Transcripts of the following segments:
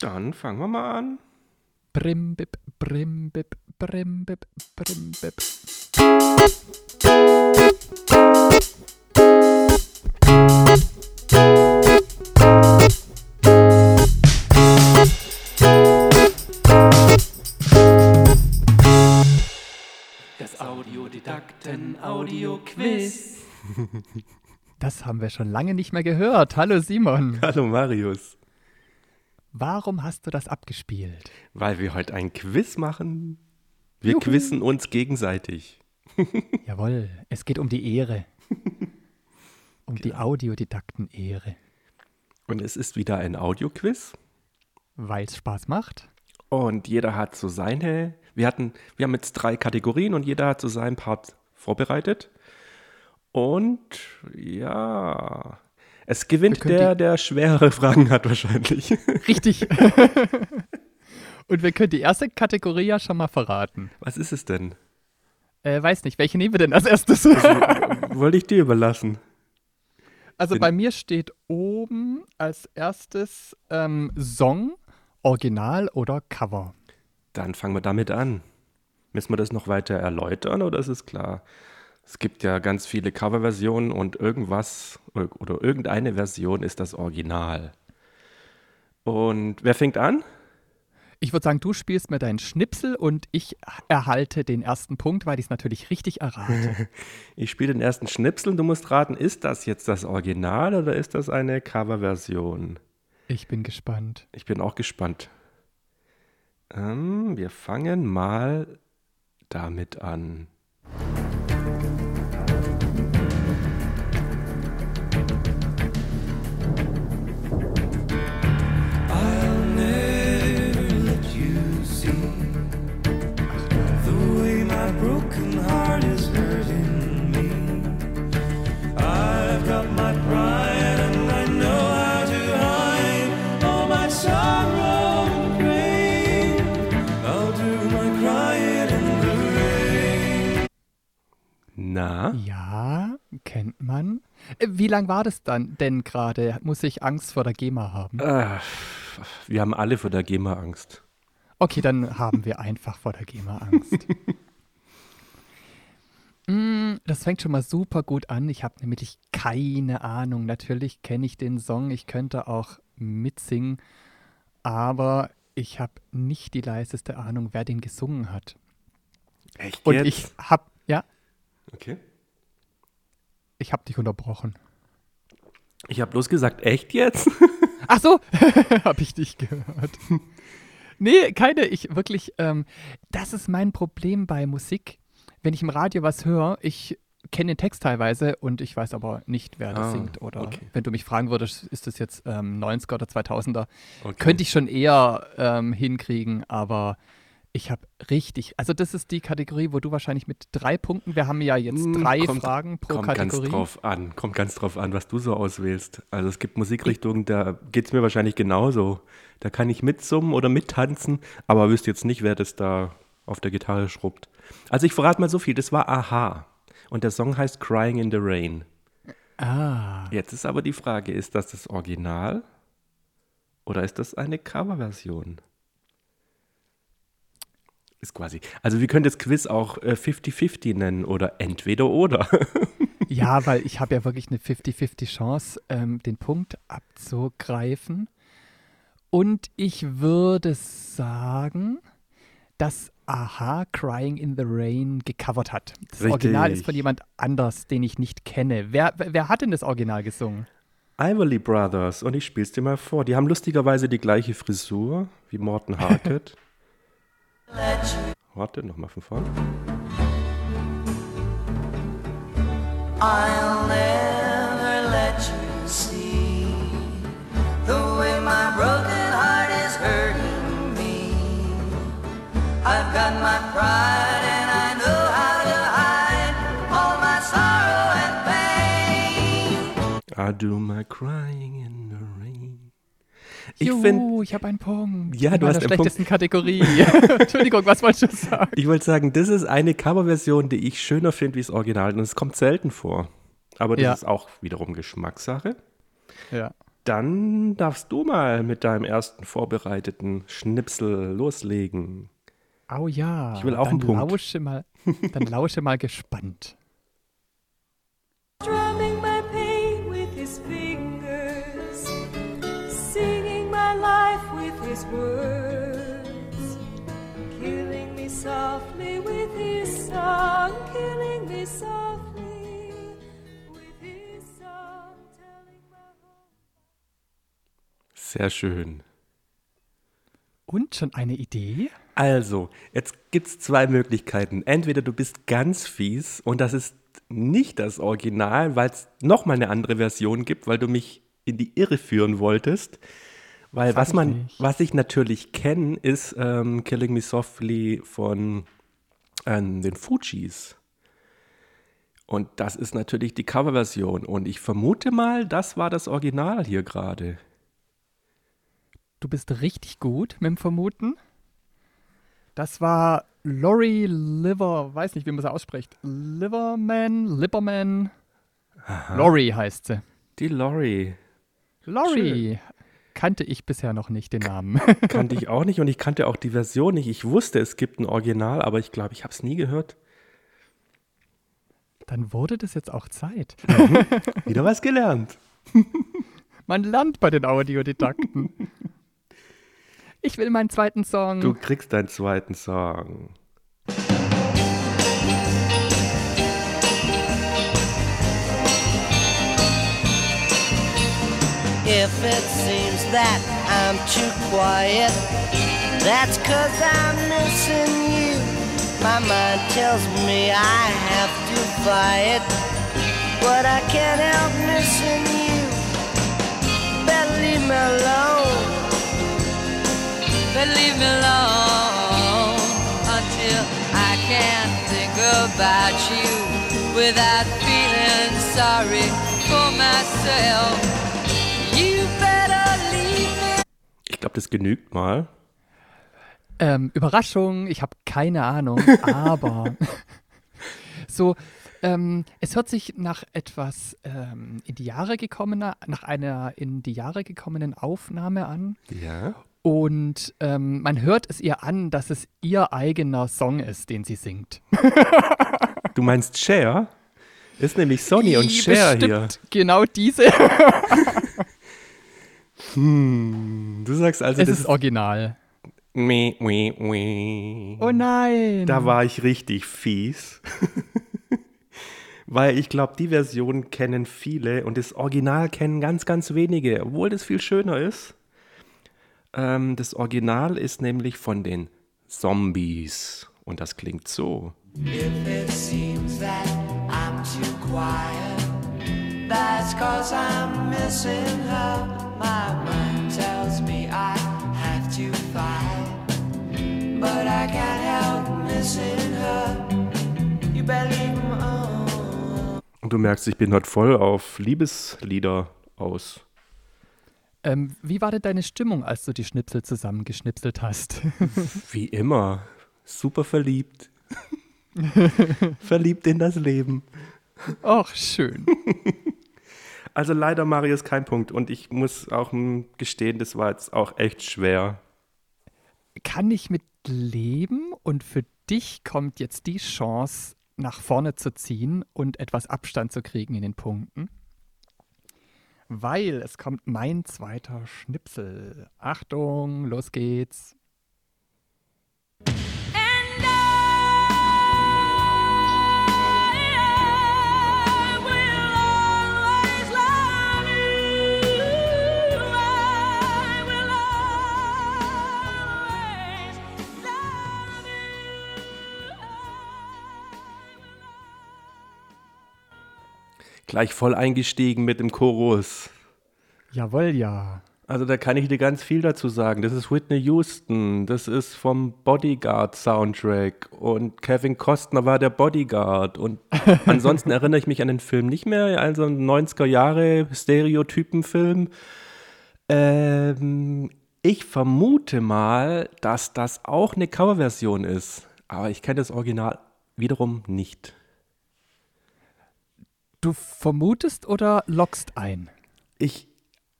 Dann fangen wir mal an. Brimbip, brimbip, brimbip, brimbip. Das Audiodidakten-Audio-Quiz. Das haben wir schon lange nicht mehr gehört. Hallo Simon. Hallo Marius. Warum hast du das abgespielt? Weil wir heute ein Quiz machen. Wir Juhu. quizzen uns gegenseitig. Jawohl, es geht um die Ehre. Um die Audiodidakten-Ehre. Und es ist wieder ein Audioquiz. Weil es Spaß macht. Und jeder hat so seine. Wir hatten, wir haben jetzt drei Kategorien und jeder hat so seinen Part vorbereitet. Und ja, es gewinnt der, der schwerere Fragen hat wahrscheinlich. Richtig. Und wir können die erste Kategorie ja schon mal verraten. Was ist es denn? Äh, weiß nicht, welche nehmen wir denn als erstes? Wollte ich dir überlassen. Also Bin- bei mir steht oben als erstes ähm, Song, Original oder Cover. Dann fangen wir damit an. Müssen wir das noch weiter erläutern oder ist es klar? Es gibt ja ganz viele Coverversionen und irgendwas oder irgendeine Version ist das Original. Und wer fängt an? Ich würde sagen, du spielst mir deinen Schnipsel und ich erhalte den ersten Punkt, weil ich es natürlich richtig errate. Ich spiele den ersten Schnipsel und du musst raten, ist das jetzt das Original oder ist das eine Coverversion? Ich bin gespannt. Ich bin auch gespannt. Ähm, wir fangen mal damit an. Na? Ja, kennt man. Äh, Wie lang war das dann denn gerade? Muss ich Angst vor der GEMA haben? Ah, wir haben alle vor der GEMA Angst. Okay, dann haben wir einfach vor der GEMA Angst. Mm, das fängt schon mal super gut an. Ich habe nämlich keine Ahnung. Natürlich kenne ich den Song, ich könnte auch mitsingen, aber ich habe nicht die leiseste Ahnung, wer den gesungen hat. Echt Und ich habe, okay. ich habe dich unterbrochen. Ich habe bloß gesagt, echt jetzt? Ach so, habe ich dich gehört. nee, keine, ich wirklich, ähm, das ist mein Problem bei Musik. Wenn ich im Radio was höre, ich kenne den Text teilweise und ich weiß aber nicht, wer das Ah, singt. Oder okay. wenn du mich fragen würdest, ist das jetzt ähm, 90er oder 2000er, Okay. könnte ich schon eher ähm, hinkriegen, aber ich habe richtig, also das ist die Kategorie, wo du wahrscheinlich mit drei Punkten, wir haben ja jetzt Mm, drei kommt- Fragen pro Kommt Kategorie. ganz drauf an. Kommt ganz drauf an, was du so auswählst. Also es gibt Musikrichtungen, da geht es mir wahrscheinlich genauso. Da kann ich mitsummen oder mittanzen, aber wüsste jetzt nicht, wer das da auf der Gitarre schrubbt. Also ich verrate mal so viel, das war Aha. Und der Song heißt Crying in the Rain. Ah, Jetzt ist aber die Frage, ist das das Original oder ist das eine Coverversion? Ist quasi. Also wir können das Quiz auch äh, 50-50 nennen oder entweder oder. Ja, weil ich habe ja wirklich eine 50-50 Chance, ähm, den Punkt abzugreifen. Und ich würde sagen, dass Aha Crying in the Rain gecovert hat. Das Richtig. Original ist von jemand anders, den ich nicht kenne. Wer, wer, hat denn das Original gesungen? Ivory Brothers, und ich spiel's dir mal vor. Die haben lustigerweise die gleiche Frisur wie Morten Harket. Warte, nochmal von vorn. I'll never let you see the way my broken heart is hurting me. I've got my pride and I know how to hide all my sorrow and pain. I do my crying in the rain. Ich finde, ich habe einen Punkt. Ja, In du hast einen Punkt. schlechtesten Kategorie. Entschuldigung, was wolltest du sagen? ich wollte sagen, das ist eine Coverversion, die ich schöner finde wie das Original. Und es kommt selten vor. Aber das Ja. ist auch wiederum Geschmackssache. Ja. Dann darfst du mal mit deinem ersten vorbereiteten Schnipsel loslegen. Oh ja. Ich will auch dann einen Punkt. Lausche mal, dann lausche mal gespannt. Drumming his words, killing me softly with his song, killing me softly with his song, telling my heart. Sehr schön. Und schon eine Idee? Also, jetzt gibt es zwei Möglichkeiten. Entweder du bist ganz fies und das ist nicht das Original, weil es nochmal eine andere Version gibt, weil du mich in die Irre führen wolltest. Weil was ich man, nicht. was ich natürlich kenne, ist ähm, Killing Me Softly von ähm, den Fujis. Und das ist natürlich die Coverversion. Und ich vermute mal, das war das Original hier gerade. Du bist richtig gut mit dem Vermuten. Das war Lori Liver, weiß nicht, wie man sie ausspricht. Liverman, Lipperman. Lori heißt sie. Die Lori. Lori. Kannte ich bisher noch nicht den Namen. Kannte ich auch nicht und ich kannte auch die Version nicht. Ich wusste, es gibt ein Original, aber ich glaube, ich habe es nie gehört. Dann wurde das jetzt auch Zeit. Wieder was gelernt. Man lernt bei den Audiodidakten. Ich will meinen zweiten Song. Du kriegst deinen zweiten Song. If it seems that I'm too quiet, that's cause I'm missing you. My mind tells me I have to fight, but I can't help missing you. Better leave me alone. But leave me alone until I can't think about you without feeling sorry for myself. Ich glaube, das genügt mal. Ähm, Überraschung, ich habe keine Ahnung, aber so, ähm, es hört sich nach etwas ähm, in die Jahre gekommener, nach einer in die Jahre gekommenen Aufnahme an. Ja. Und ähm, man hört es ihr an, dass es ihr eigener Song ist, den sie singt. Du meinst Cher? Ist nämlich Sonny und Cher hier. Genau diese. Du sagst also, es das ist original. Meh, meh, meh. Oh nein. Da war ich richtig fies. Weil ich glaube, die Version kennen viele und das Original kennen ganz, ganz wenige, obwohl das viel schöner ist. Ähm, das Original ist nämlich von den Zombies und das klingt so. If it seems that I'm too quiet, that's cause I'm missing her. My mind tells me I have to fight, but I can't help missing her. You better leave on. Und du merkst, ich bin heute voll auf Liebeslieder aus. Ähm, wie war denn deine Stimmung, als du die Schnipsel zusammengeschnipselt hast? Wie immer. Super verliebt. verliebt in das Leben. Ach, schön. Also leider, Marius, kein Punkt. Und ich muss auch gestehen, das war jetzt auch echt schwer. Kann ich mit leben und für dich kommt jetzt die Chance, nach vorne zu ziehen und etwas Abstand zu kriegen in den Punkten. Weil es kommt mein zweiter Schnipsel. Achtung, los geht's. Gleich voll eingestiegen mit dem Chorus. Jawohl, ja. Also da kann ich dir ganz viel dazu sagen. Das ist Whitney Houston, das ist vom Bodyguard Soundtrack und Kevin Costner war der Bodyguard und ansonsten erinnere ich mich an den Film nicht mehr, also ein 90er Jahre Stereotypenfilm. Ähm, ich vermute mal, dass das auch eine Coverversion ist, aber ich kenne das Original wiederum nicht. Du vermutest oder lockst ein? Ich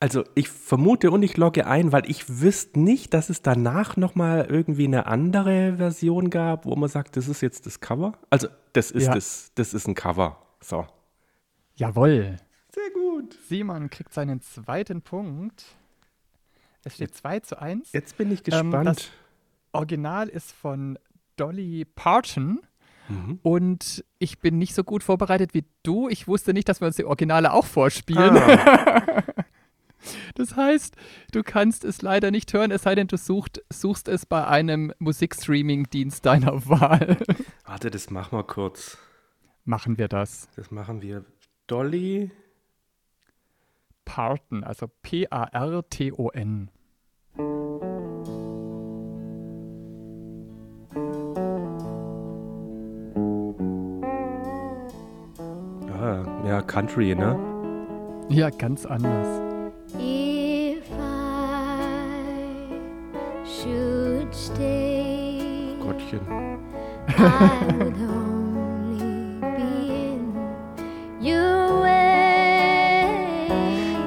Also ich vermute und ich logge ein, weil ich wüsste nicht, dass es danach nochmal irgendwie eine andere Version gab, wo man sagt, das ist jetzt das Cover. Also das ist Ja. das, das ist ein Cover. So. Jawohl. Sehr gut. Simon kriegt seinen zweiten Punkt. Es steht 2 zu 1. Jetzt bin ich Ähm, gespannt. das- Original ist von Dolly Parton. Mhm. Und ich bin nicht so gut vorbereitet wie du. Ich wusste nicht, dass wir uns die Originale auch vorspielen. Ah, Das heißt, du kannst es leider nicht hören, es sei denn, du sucht, suchst es bei einem Musikstreaming-Dienst deiner Wahl. warte, das machen wir kurz. Machen wir das. Das machen wir. Dolly. Parton, also P-A-R-T-O-N. Ja, Country, ne? Ja, ganz anders. If I should stay, Gottchen. I would only be in your way.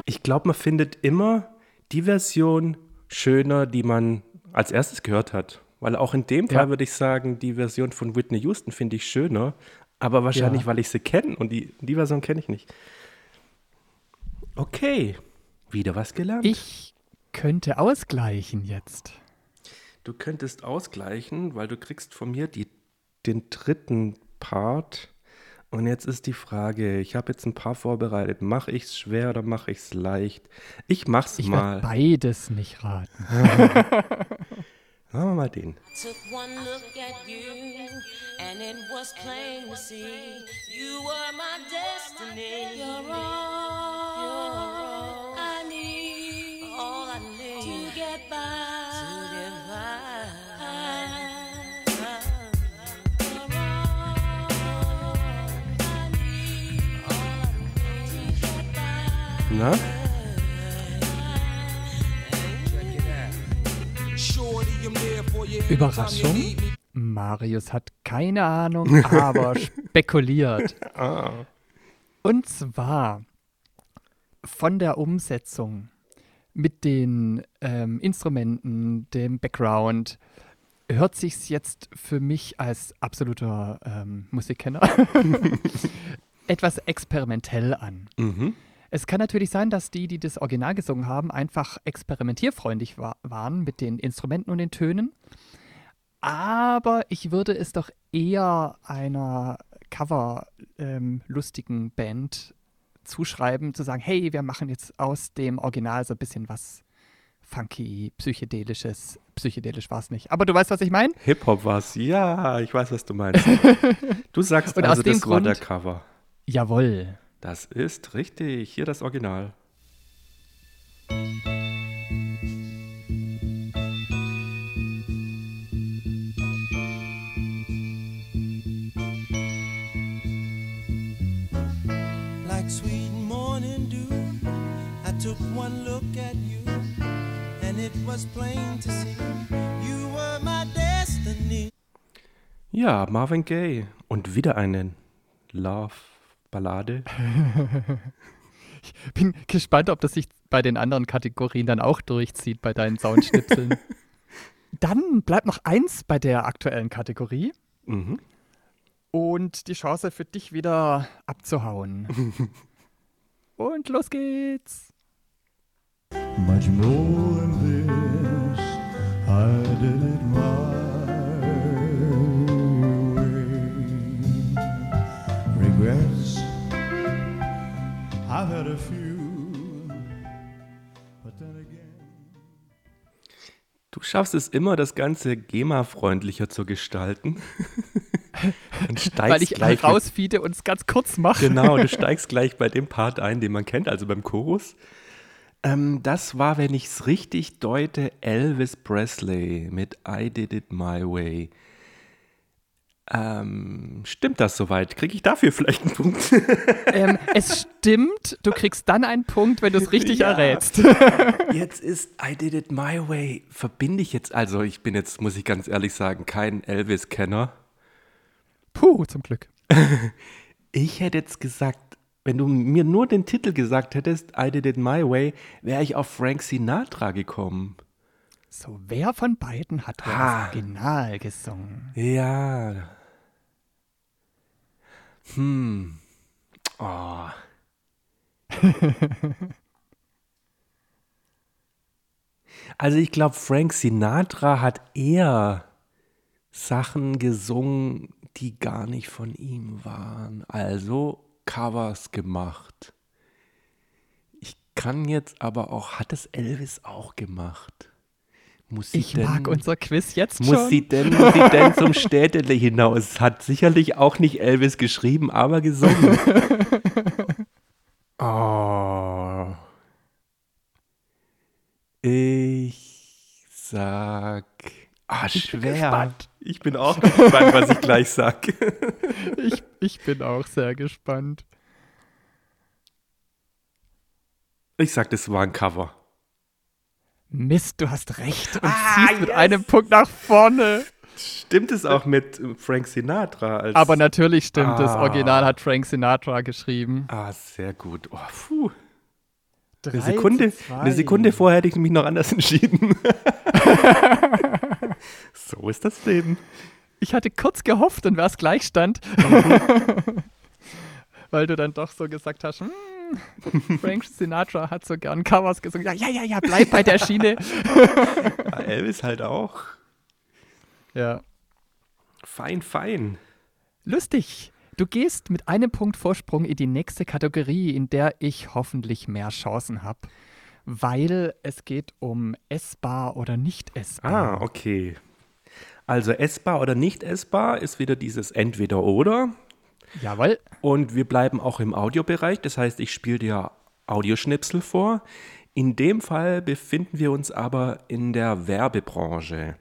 Ich glaube, man findet immer die Version schöner, die man als erstes gehört hat. Weil auch in dem Fall Ja. würde ich sagen, die Version von Whitney Houston finde ich schöner. Aber wahrscheinlich, Ja. weil ich sie kenne und die, die Version kenne ich nicht. Okay, wieder was gelernt. Ich könnte ausgleichen jetzt. Du könntest ausgleichen, weil du kriegst von mir die, den dritten Part. Und jetzt ist die Frage, ich habe jetzt ein paar vorbereitet. Mache ich es schwer oder mache ich es leicht? Ich mach's Ich mal. werde beides nicht raten. Machen wir mal den. Took one look at you, and it was plain to see you were my destiny. You're all I need, all I need to get by. To Überraschung. Marius hat keine Ahnung, aber spekuliert. Und zwar von der Umsetzung mit den ähm, Instrumenten, dem Background, hört sich's jetzt für mich als absoluter ähm, Musikkenner etwas experimentell an. Mhm. Es kann natürlich sein, dass die, die das Original gesungen haben, einfach experimentierfreundlich wa waren mit den Instrumenten und den Tönen. Aber ich würde es doch eher einer Cover-lustigen Band zuschreiben, zu sagen, hey, wir machen jetzt aus dem Original so ein bisschen was funky, psychedelisches. Psychedelisch war es nicht. Aber du weißt, was ich meine? Hip-Hop war's. Ja, ich weiß, was du meinst. Du sagst Und also, das war der Grund- Cover. Jawohl. Das ist richtig. Hier das Original. like sweet morning dew. I took one look at you, and it was plain to see you were my destiny. Ja, Marvin Gaye. Und wieder eine Love-Ballade. Bin gespannt, ob das sich bei den anderen Kategorien dann auch durchzieht, bei deinen Soundschnipseln. dann bleibt noch eins bei der aktuellen Kategorie. Mhm. Und die Chance für dich wieder abzuhauen. Und los geht's. Much more than this, I did it my had a few, but then again. Du schaffst es immer, das Ganze GEMA-freundlicher zu gestalten. Und steigst Weil ich gleich rausfiede und es ganz kurz mache. Genau, du steigst gleich bei dem Part ein, den man kennt, also beim Chorus. Ähm, das war, wenn ich es richtig deute, Elvis Presley mit I Did It My Way. Ähm, stimmt das soweit? Kriege ich dafür vielleicht einen Punkt? Ähm, es stimmt, du kriegst dann einen Punkt, wenn du es richtig Ja. errätst. Jetzt ist I Did It My Way. Verbinde ich jetzt, also ich bin jetzt, muss ich ganz ehrlich sagen, kein Elvis-Kenner. Puh, zum Glück. Ich hätte jetzt gesagt, wenn du mir nur den Titel gesagt hättest, I Did It My Way, wäre ich auf Frank Sinatra gekommen. So, wer von beiden hat Ah. das Original gesungen? Ja. Hm. Oh. also ich glaube, Frank Sinatra hat eher Sachen gesungen, die gar nicht von ihm waren. Also Covers gemacht. Ich kann jetzt aber auch, hat es Elvis auch gemacht? Muss Ich mag denn- unser Quiz jetzt muss schon. sie denn, muss sie denn zum Städtele hinaus? Hat sicherlich auch nicht Elvis geschrieben, aber gesungen. oh. Ich sag. Ah, schwer. gespannt. Ich bin auch gespannt, was ich gleich sag. ich, ich bin auch sehr gespannt. Ich sag, das war ein Cover. Mist, du hast recht und Ah, ziehst mit yes. einem Punkt nach vorne. Stimmt es auch mit äh, Frank Sinatra? Als Aber natürlich stimmt, das Ah. Original hat Frank Sinatra geschrieben. Ah, sehr gut. Oh, puh. Eine Sekunde, eine Sekunde vorher hätte ich mich noch anders entschieden. so ist das Leben. Ich hatte kurz gehofft, dann wäre es Gleichstand. Weil du dann doch so gesagt hast, hm, Frank Sinatra hat so gern Covers gesungen. Ja, ja, ja, ja, bleib bei der Schiene. Ja, Elvis halt auch. ja. Fein, fein. Lustig. Du gehst mit einem Punkt Vorsprung in die nächste Kategorie, in der ich hoffentlich mehr Chancen habe. Weil es geht um essbar oder nicht essbar. Ah, okay. Also essbar oder nicht essbar ist wieder dieses Entweder-Oder. Jawohl. Und wir bleiben auch im Audiobereich. Das heißt, ich spiele dir Audioschnipsel vor. In dem Fall befinden wir uns aber in der Werbebranche.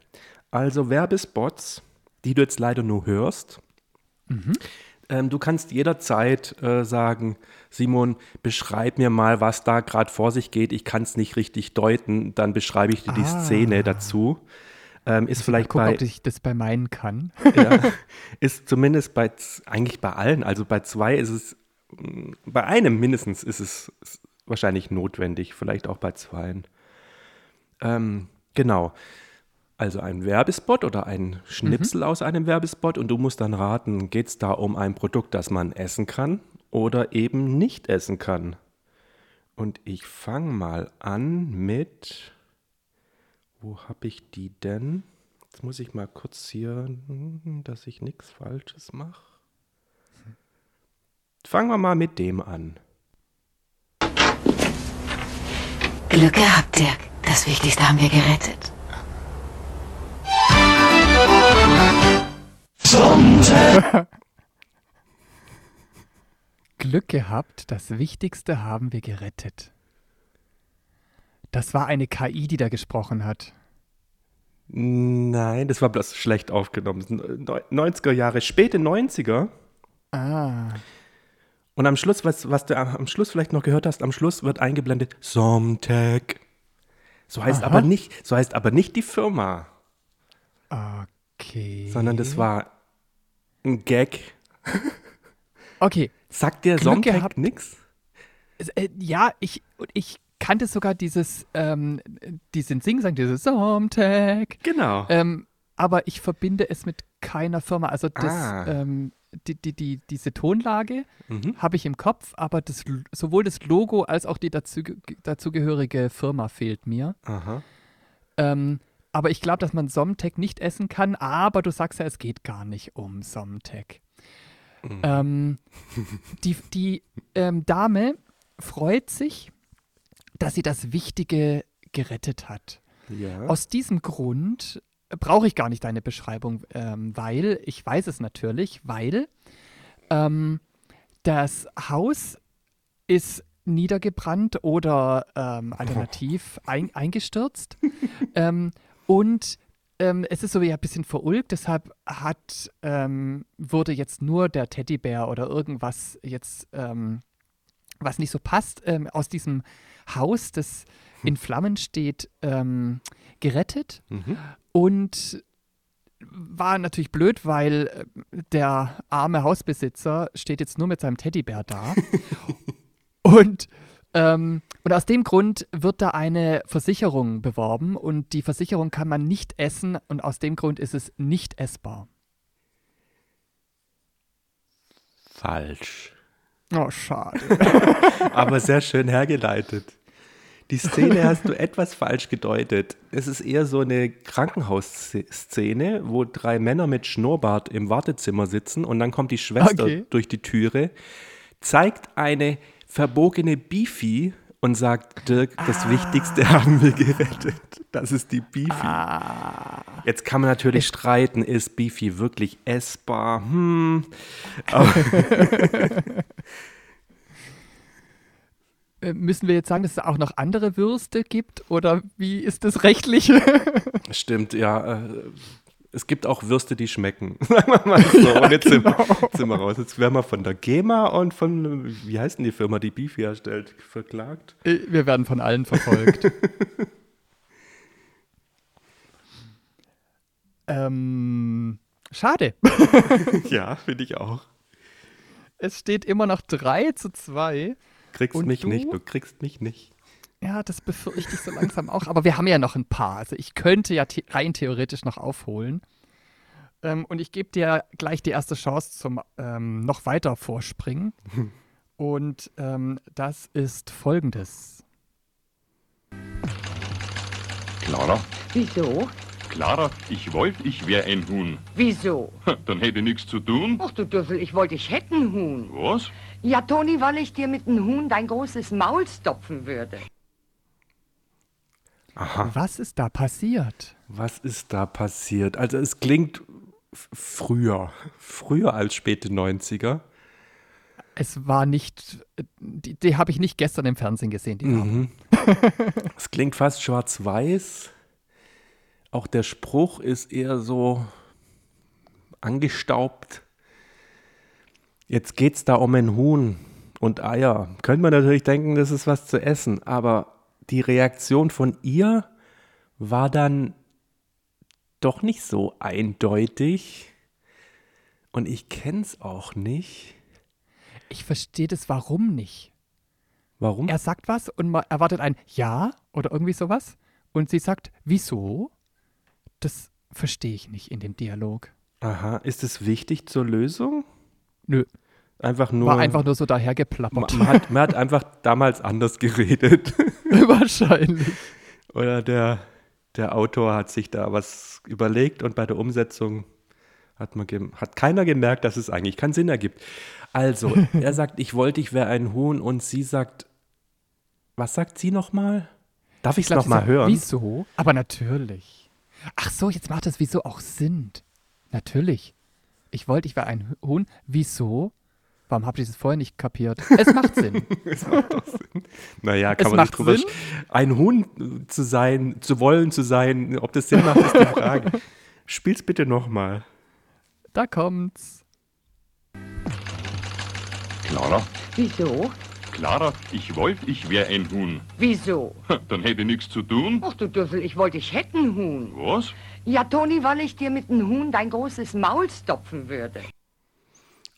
Also Werbespots, die du jetzt leider nur hörst. Ähm, du kannst jederzeit äh, sagen, Simon, beschreib mir mal, was da gerade vor sich geht. Ich kann es nicht richtig deuten. Dann beschreibe ich dir die Ah. Szene dazu. Ähm, ist vielleicht Guck, bei ob ich das bei meinen kann. ja, ist zumindest bei, eigentlich bei allen, also bei zwei ist es, mm, bei einem mindestens ist es wahrscheinlich notwendig, vielleicht auch bei zweien. Ähm, genau. Also ein Werbespot oder ein Schnipsel aus einem Werbespot und du musst dann raten, geht es da um ein Produkt, das man essen kann oder eben nicht essen kann. Und ich fange mal an mit, wo habe ich die denn? Jetzt muss ich mal kurz hier, hm, dass ich nichts Falsches mache. Fangen wir mal mit dem an. Glück gehabt, Dirk. Das Wichtigste haben wir gerettet. Glück gehabt, das Wichtigste haben wir gerettet. Das war eine KI, die da gesprochen hat. Nein, das war bloß schlecht aufgenommen. Neu- 90er Jahre, späte 90er. Ah. Und am Schluss, was, was du am Schluss vielleicht noch gehört hast, am Schluss wird eingeblendet Somtech. So heißt Aha. aber nicht, so heißt aber nicht die Firma, Okay. sondern das war ein Gag. Okay. Sagt dir Somtech nix? Es, äh, ja, ich, ich kannte sogar dieses, ähm, diesen Singsang, dieses Somtag. Genau. Ähm, aber ich verbinde es mit keiner Firma. Also das, Ah. ähm, die, die, die, diese Tonlage Mhm. habe ich im Kopf, aber das, sowohl das Logo als auch die dazu, dazugehörige Firma fehlt mir. Aha. Ähm, aber ich glaube, dass man Somtech nicht essen kann, aber du sagst ja, es geht gar nicht um Somtech. Ähm, die die ähm, Dame freut sich, dass sie das Wichtige gerettet hat. Ja. Aus diesem Grund brauche ich gar nicht deine Beschreibung, ähm, weil ich weiß es natürlich, weil ähm, das Haus ist niedergebrannt oder ähm, alternativ ein, eingestürzt. ähm, und ähm, es ist so ja ein bisschen verulgt, deshalb hat, ähm, wurde jetzt nur der Teddybär oder irgendwas jetzt, was nicht so passt, ähm, aus diesem Haus, das in Flammen steht, ähm, gerettet. Mhm. Und war natürlich blöd, weil äh, der arme Hausbesitzer steht jetzt nur mit seinem Teddybär da. und, ähm, und aus dem Grund wird da eine Versicherung beworben und die Versicherung kann man nicht essen und aus dem Grund ist es nicht essbar. Falsch. Oh, schade. Aber sehr schön hergeleitet. Die Szene hast du etwas falsch gedeutet. Es ist eher so eine Krankenhausszene, wo drei Männer mit Schnurrbart im Wartezimmer sitzen und dann kommt die Schwester Okay. durch die Türe, zeigt eine verbogene Bifi und sagt, Dirk, das Wichtigste haben wir gerettet. Das ist die Bifi. Jetzt kann man natürlich streiten, ist Bifi wirklich essbar? Hm. Äh, Müssen wir jetzt sagen, dass es auch noch andere Würste gibt oder wie ist das rechtlich? Stimmt, ja. Es gibt auch Würste, die schmecken. Sagen wir mal so. und jetzt, sind, wir, jetzt sind wir raus. Jetzt werden wir von der GEMA und von, wie heißt denn die Firma, die Beef herstellt, verklagt. Äh, wir werden von allen verfolgt. ähm, schade. Ja, finde ich auch. Es steht immer noch 3 zu 2. Kriegst Und mich du? nicht, du kriegst mich nicht. Ja, das befürchte ich so langsam auch. Aber wir haben ja noch ein paar. Also ich könnte ja the rein theoretisch noch aufholen. Ähm, und ich gebe dir gleich die erste Chance zum ähm, noch weiter vorspringen. Und ähm, das ist folgendes. Clara? Wieso? Clara, ich wollte, ich wär ein Huhn. Wieso? Dann hätte ich nichts zu tun. Ach du Düffel, ich wollte dich hätten, Huhn. Was? Ja, Toni, weil ich dir mit dem Huhn dein großes Maul stopfen würde. Aha. Was ist da passiert? Was ist da passiert? Also es klingt früher, früher als späte 90er. Es war nicht, die, die habe ich nicht gestern im Fernsehen gesehen, die. Mhm. es klingt fast schwarz-weiß. Auch der Spruch ist eher so angestaubt. Jetzt geht es da um ein Huhn und Eier. Könnte man natürlich denken, das ist was zu essen, aber die Reaktion von ihr war dann doch nicht so eindeutig. Und ich kenne es auch nicht. Ich verstehe das warum nicht. Warum? Er sagt was und man erwartet ein Ja oder irgendwie sowas. Und sie sagt, wieso? Das verstehe ich nicht in dem Dialog. Aha, ist es wichtig zur Lösung? Nö. Einfach nur. War einfach nur so dahergeplappert. man, hat, man hat einfach damals anders geredet. Wahrscheinlich. Oder der, der Autor hat sich da was überlegt und bei der Umsetzung hat, man hat keiner gemerkt, dass es eigentlich keinen Sinn ergibt. Also, er sagt, ich wollte, ich wäre ein Huhn und sie sagt, was sagt sie nochmal? Darf ich es nochmal hören? Wieso? Aber natürlich. Ach so, jetzt macht das wieso auch Sinn. Natürlich. Ich wollte, ich wäre ein Huhn. Wieso? Warum habt ihr das vorher nicht kapiert? Es macht Sinn. Es macht doch Sinn. Naja, kann Es man nicht drüber Sinn. Ein Huhn zu sein, zu wollen zu sein, ob das Sinn macht, ist die Frage. Spiel's bitte nochmal. Da kommt's. Clara? Wieso? Clara, ich wollte, ich wär ein Huhn. Wieso? Dann hätte ich nichts zu tun. Ach du Düffel, ich wollte dich hätten, Huhn. Was? Ja, Toni, weil ich dir mit dem Huhn dein großes Maul stopfen würde.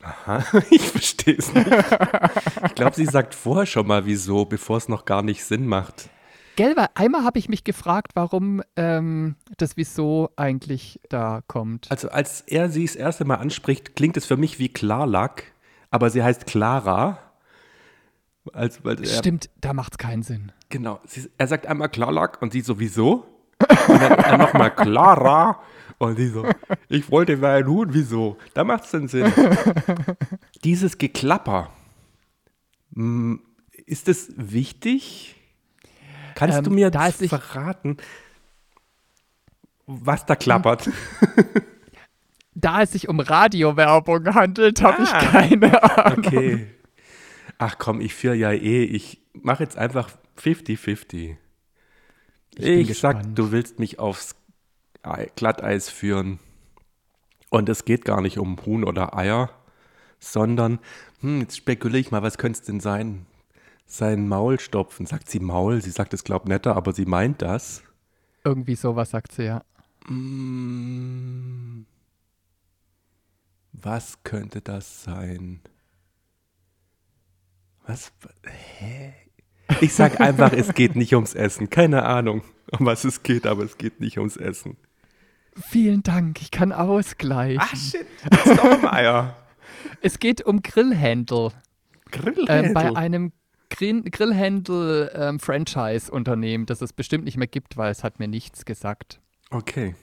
Aha, ich verstehe es nicht. Ich glaube, sie sagt vorher schon mal wieso, bevor es noch gar nicht Sinn macht. Gell, weil einmal habe ich mich gefragt, warum ähm, das Wieso eigentlich da kommt. Also als er sie das erste Mal anspricht, klingt es für mich wie Klarlack, aber sie heißt Clara. Als, er, Stimmt, da macht's keinen Sinn. Genau. Sie, er sagt einmal Klarlack und sie sowieso. Und dann, dann nochmal Clara. Und sie so, ich wollte wäre ein Huhn, wieso? Da macht es den Sinn. Dieses Geklapper, mm, ist es wichtig? Kannst Ähm, du mir da das verraten, was da klappert? Da es sich um Radiowerbung handelt, habe ich Ah. keine Ahnung. Okay. Ach komm, ich führe ja eh. Ich mache jetzt einfach 50-50. Ich Ich, sag, du willst mich aufs Glatteis führen. Und es geht gar nicht um Huhn oder Eier, sondern, hm, jetzt spekuliere ich mal, was könnte es denn sein? Sein Maul stopfen. Sagt sie Maul? Sie sagt es, glaub netter, aber sie meint das. Irgendwie sowas sagt sie ja. Mm, Was könnte das sein? Was? Hä? Ich sag einfach, es geht nicht ums Essen. Keine Ahnung, um was es geht, aber es geht nicht ums Essen. Vielen Dank, ich kann ausgleichen. Ah, shit. Das ist doch Eier. Es geht um Grillhändel. Grillhändel. Ähm, bei einem Grill Grillhändel-Franchise-Unternehmen, das es bestimmt nicht mehr gibt, weil es hat mir nichts gesagt. Okay.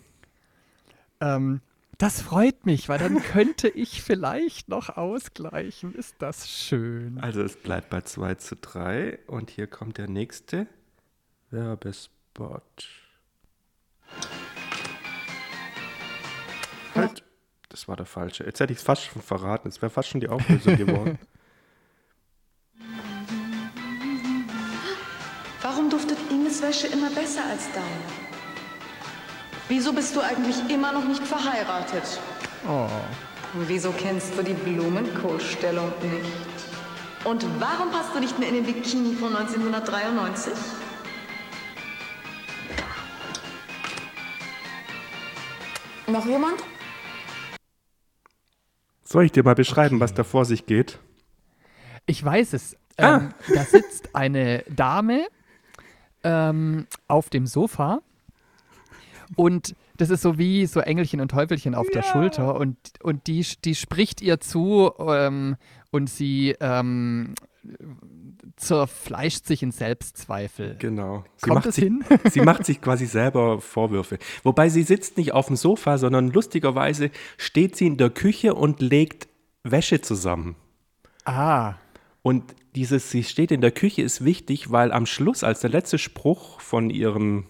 Ähm, das freut mich, weil dann könnte ich vielleicht noch ausgleichen. Ist das schön. Also es bleibt bei 2 zu 3 und hier kommt der nächste Werbespot. Halt. Das war der falsche. Jetzt hätte ich es fast schon verraten. Es wäre fast schon die Auflösung geworden. Warum duftet Ines Wäsche immer besser als deine? Wieso bist du eigentlich immer noch nicht verheiratet? Oh. Wieso kennst du die Blumenkohlstellung nicht? Und warum passt du nicht mehr in den Bikini von 1993? Noch jemand? Soll ich dir mal beschreiben, was da vor sich geht? Ich weiß es. Ah. Ähm, Da sitzt eine Dame ähm, auf dem Sofa und das ist so wie so Engelchen und Teufelchen auf der Schulter und, und die, die spricht ihr zu ähm, und sie ähm, zerfleischt sich in Selbstzweifel. Genau. Sie Kommt macht es sich, hin? sie macht sich quasi selber Vorwürfe. Wobei sie sitzt nicht auf dem Sofa, sondern lustigerweise steht sie in der Küche und legt Wäsche zusammen. Ah, Und dieses, sie steht in der Küche ist wichtig, weil am Schluss, als der letzte Spruch von ihrem,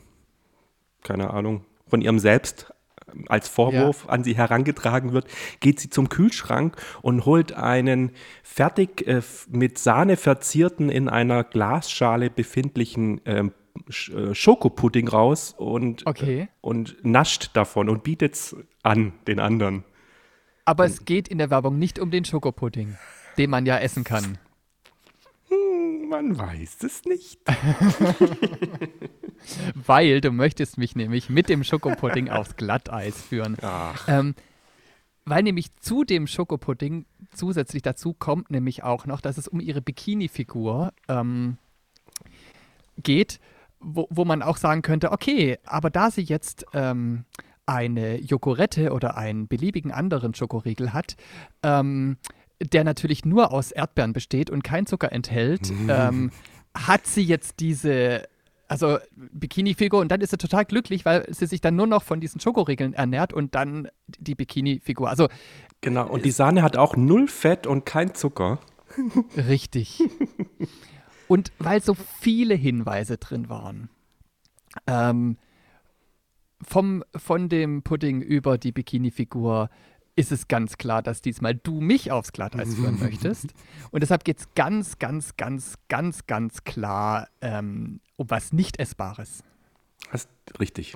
keine Ahnung, von ihrem Selbst als Vorwurf an sie herangetragen wird, geht sie zum Kühlschrank und holt einen fertig äh, mit Sahne verzierten, in einer Glasschale befindlichen ähm, Sch- äh, Schokopudding raus und, Okay. äh, und nascht davon und bietet es an den anderen. aber es geht in der Werbung nicht um den Schokopudding, den man ja essen kann. Man weiß es nicht. Weil du möchtest mich nämlich mit dem Schokopudding aufs Glatteis führen. Ähm, weil nämlich zu dem Schokopudding zusätzlich dazu kommt nämlich auch noch, dass es um ihre Bikini-Figur ähm, geht, wo, wo man auch sagen könnte, okay, aber da sie jetzt ähm, eine Joghurette oder einen beliebigen anderen Schokoriegel hat, ähm, der natürlich nur aus Erdbeeren besteht und kein Zucker enthält, ähm, hat sie jetzt diese, also Bikini-Figur und dann ist sie total glücklich, weil sie sich dann nur noch von diesen Schokoriegeln ernährt und dann die Bikini-Figur. Also Genau, und die Sahne hat auch null Fett und kein Zucker. Richtig. Und weil so viele Hinweise drin waren, ähm, vom, von dem Pudding über die Bikini-Figur ist es ganz klar, dass diesmal du mich aufs Glatteis führen möchtest. Und deshalb geht es ganz, ganz, ganz, ganz, ganz klar um was nicht Nicht-Essbares. Hast, richtig,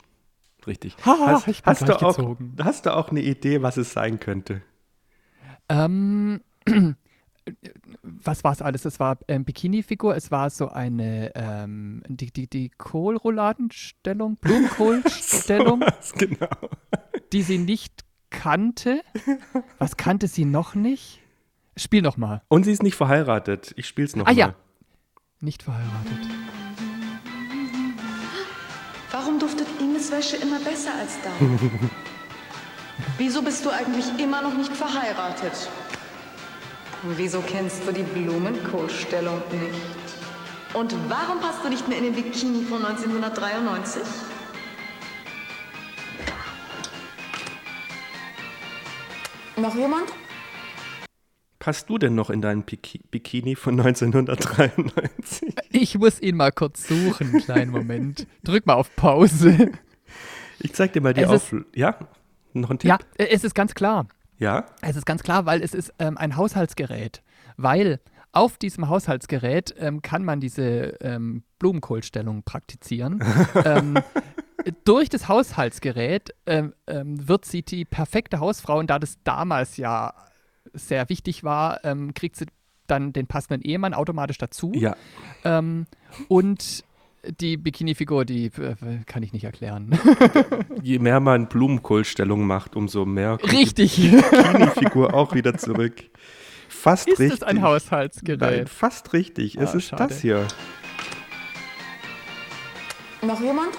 richtig. Ha, hast, ich bin hast, du auch, hast du auch eine Idee, was es sein könnte? Ähm, was war es alles? Es war ähm, Bikini-Figur, es war so eine, ähm, die, die, die Kohlrouladenstellung, Blumenkohlstellung, Was genau. die sie nicht kannte. Was kannte sie noch nicht? Spiel noch mal. Und sie ist nicht verheiratet. Ich spiel's noch Ah mal. ja. Nicht verheiratet. Warum duftet Ines Wäsche immer besser als deine? Wieso bist du eigentlich immer noch nicht verheiratet? Wieso kennst du die Blumenkohlstellung nicht? Und warum passt du nicht mehr in den Bikini von 1993? Noch jemand? Passt du denn noch in deinen Biki Bikini von 1993? Ich muss ihn mal kurz suchen, einen kleinen Moment. Drück mal auf Pause. Ich zeig dir mal die Auflösung. Ja? Noch ein Tipp? Ja, äh, es ist ganz klar. Ja? Es ist ganz klar, weil es ist ähm, ein Haushaltsgerät. Weil auf diesem Haushaltsgerät ähm, kann man diese ähm, Blumenkohlstellung praktizieren. ähm, durch das Haushaltsgerät ähm, ähm, wird sie die perfekte Hausfrau und da das damals ja sehr wichtig war, ähm, kriegt sie dann den passenden Ehemann automatisch dazu. Ja. Ähm, und die Bikini-Figur, die äh, kann ich nicht erklären. Je mehr man Blumenkohlstellung macht, umso mehr kommt Richtig. die Bikini-Figur auch wieder zurück. Fast Ist richtig. es ein Haushaltsgerät? Nein, fast richtig. es Ah, ist schade. das hier. Noch jemand?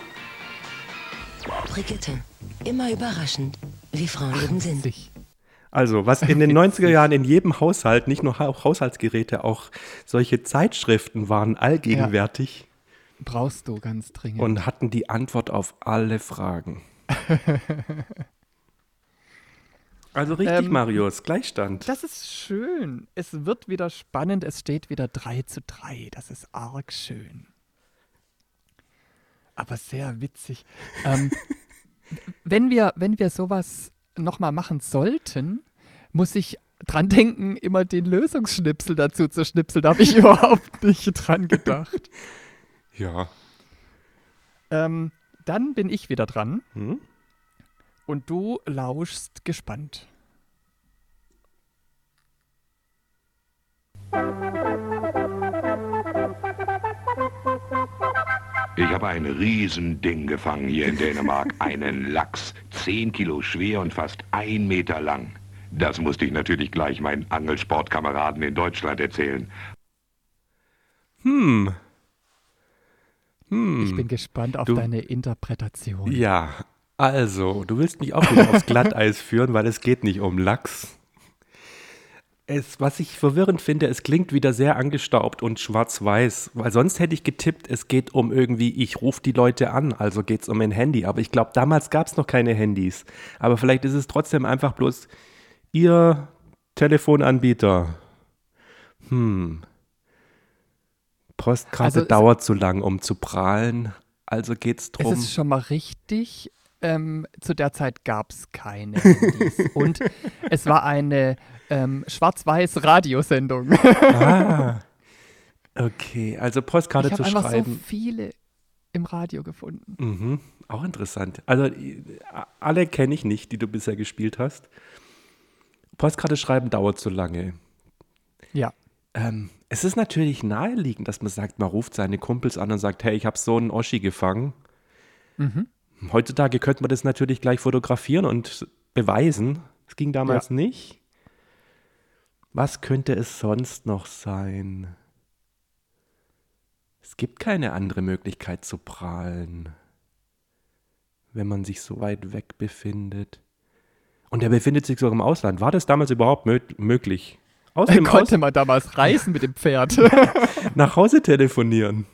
Brigitte. Immer überraschend, wie Frauen eben sind. Also, was in den 90er Jahren in jedem Haushalt, nicht nur Ha- Haushaltsgeräte, auch solche Zeitschriften waren allgegenwärtig Brauchst du ganz dringend. und hatten die Antwort auf alle Fragen. Also richtig, Ähm, Marius, Gleichstand. Das ist schön. Es wird wieder spannend. Es steht wieder 3 zu 3. Das ist arg schön. Aber sehr witzig. ähm, wenn, wir, wenn wir sowas nochmal machen sollten, muss ich dran denken, immer den Lösungsschnipsel dazu zu schnipseln. Da habe ich überhaupt nicht dran gedacht. Ja. Ähm, dann bin ich wieder dran Hm? und du lauschst gespannt. Ich habe ein Riesending gefangen hier in Dänemark. Einen Lachs. Zehn Kilo schwer und fast ein Meter lang. Das musste ich natürlich gleich meinen Angelsportkameraden in Deutschland erzählen. Hm. Hm. Ich bin gespannt auf Du- deine Interpretation. Ja, also, du willst mich auch wieder aufs Glatteis führen, weil es geht nicht um Lachs. Es, was ich verwirrend finde, es klingt wieder sehr angestaubt und schwarz-weiß, weil sonst hätte ich getippt, es geht um irgendwie, ich rufe die Leute an, also geht es um ein Handy. Aber ich glaube, damals gab es noch keine Handys. Aber vielleicht ist es trotzdem einfach bloß Ihr Telefonanbieter. Hm. Postkarte Also dauert zu lang, um zu prahlen. Also geht es drum. Es ist schon mal richtig. Ähm, zu der Zeit gab es keine Handys. Und es war eine ähm, schwarz-weiß Radiosendung. Ah. Okay, also Postkarte ich zu habe einfach so schreiben. viele im Radio gefunden. Mhm, auch interessant. Also äh, alle kenne ich nicht, die du bisher gespielt hast. Postkarte schreiben dauert zu lange. Ja. Ähm, es ist natürlich naheliegend, dass man sagt, man ruft seine Kumpels an und sagt, hey, ich habe so einen Oschi gefangen. Mhm. Heutzutage könnte man das natürlich gleich fotografieren und beweisen. Das ging damals Ja. nicht. Was könnte es sonst noch sein? Es gibt keine andere Möglichkeit zu prahlen, wenn man sich so weit weg befindet. Und er befindet sich sogar im Ausland. War das damals überhaupt mö möglich? Aus dem Konnte Aus man damals reisen mit dem Pferd. nach Hause telefonieren.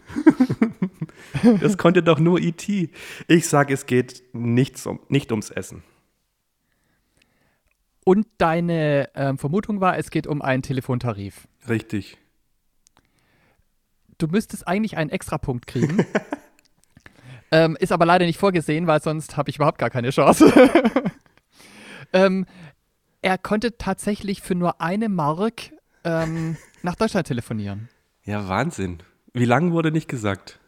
das konnte doch nur E.T. Ich sage, es geht nichts um, nicht ums Essen. Und deine ähm, Vermutung war, es geht um einen Telefontarif. Richtig. Du müsstest eigentlich einen Extrapunkt kriegen. ähm, ist aber leider nicht vorgesehen, weil sonst habe ich überhaupt gar keine Chance. ähm, er konnte tatsächlich für nur eine Mark ähm, nach Deutschland telefonieren. Ja, Wahnsinn. Wie lang wurde nicht gesagt?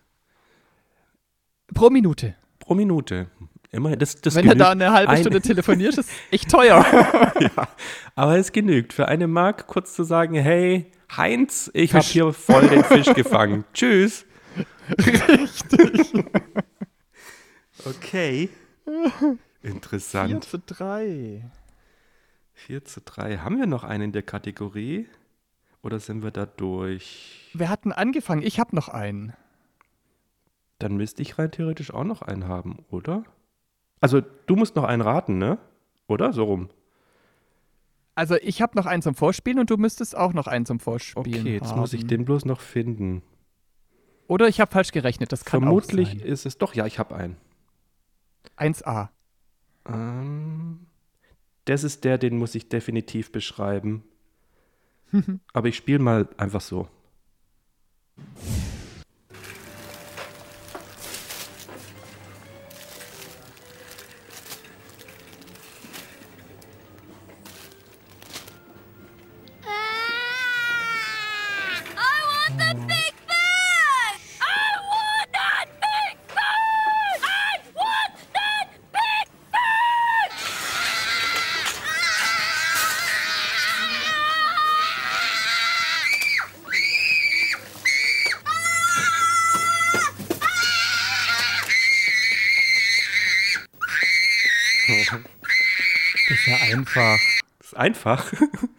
Pro Minute. Pro Minute. Immerhin, das, das Wenn er da genügt. eine halbe Ein- Stunde telefoniert, ist echt teuer. ja, aber es genügt. Für eine Mark kurz zu sagen, hey, Heinz, ich habe hier voll den Fisch gefangen. Tschüss. Richtig. Okay. 4 Interessant. zu 3. 4 zu 3. Haben wir noch einen in der Kategorie? Oder sind wir da durch? Wir hatten angefangen. Ich habe noch einen. Dann müsste ich rein theoretisch auch noch einen haben, oder? Also, du musst noch einen raten, ne? Oder? So rum. Also ich habe noch einen zum Vorspielen und du müsstest auch noch einen zum Vorspielen Okay, jetzt haben. muss ich den bloß noch finden. Oder ich habe falsch gerechnet. Das kann Vermutlich auch sein. ist es doch, ja, ich habe einen. 1a. Ähm, das ist der, den muss ich definitiv beschreiben. Aber ich spiele mal einfach so. Ist ja einfach. Das ist einfach.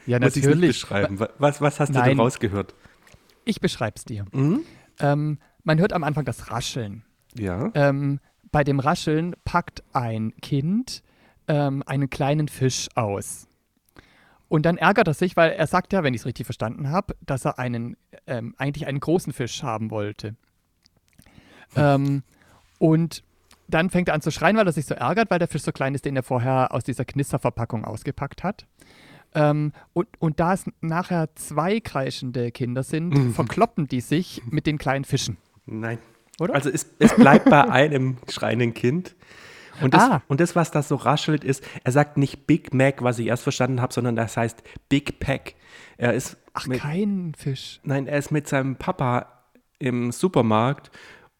Ja, Muss ich's nicht natürlich. beschreiben. Wa- Was, was hast du Nein. denn rausgehört? Ich beschreib's dir. Mhm. Ähm, man hört am Anfang das Rascheln. Ja. Ähm, bei dem Rascheln packt ein Kind ähm, einen kleinen Fisch aus. Und dann ärgert er sich, weil er sagt ja, wenn ich es richtig verstanden habe, dass er einen, ähm, eigentlich einen großen Fisch haben wollte. ähm, und dann fängt er an zu schreien, weil er sich so ärgert, weil der Fisch so klein ist, den er vorher aus dieser Knisterverpackung ausgepackt hat. Ähm, und, und da es nachher zwei kreischende Kinder sind, Mhm. verkloppen die sich mit den kleinen Fischen. Nein. Oder? Also es, es bleibt bei einem schreienden Kind. Und das, Ah. und das, was da so raschelt, ist, er sagt nicht Big Mac, was ich erst verstanden habe, sondern das heißt Big Pack. Er ist Ach, mit, kein Fisch. Nein, er ist mit seinem Papa im Supermarkt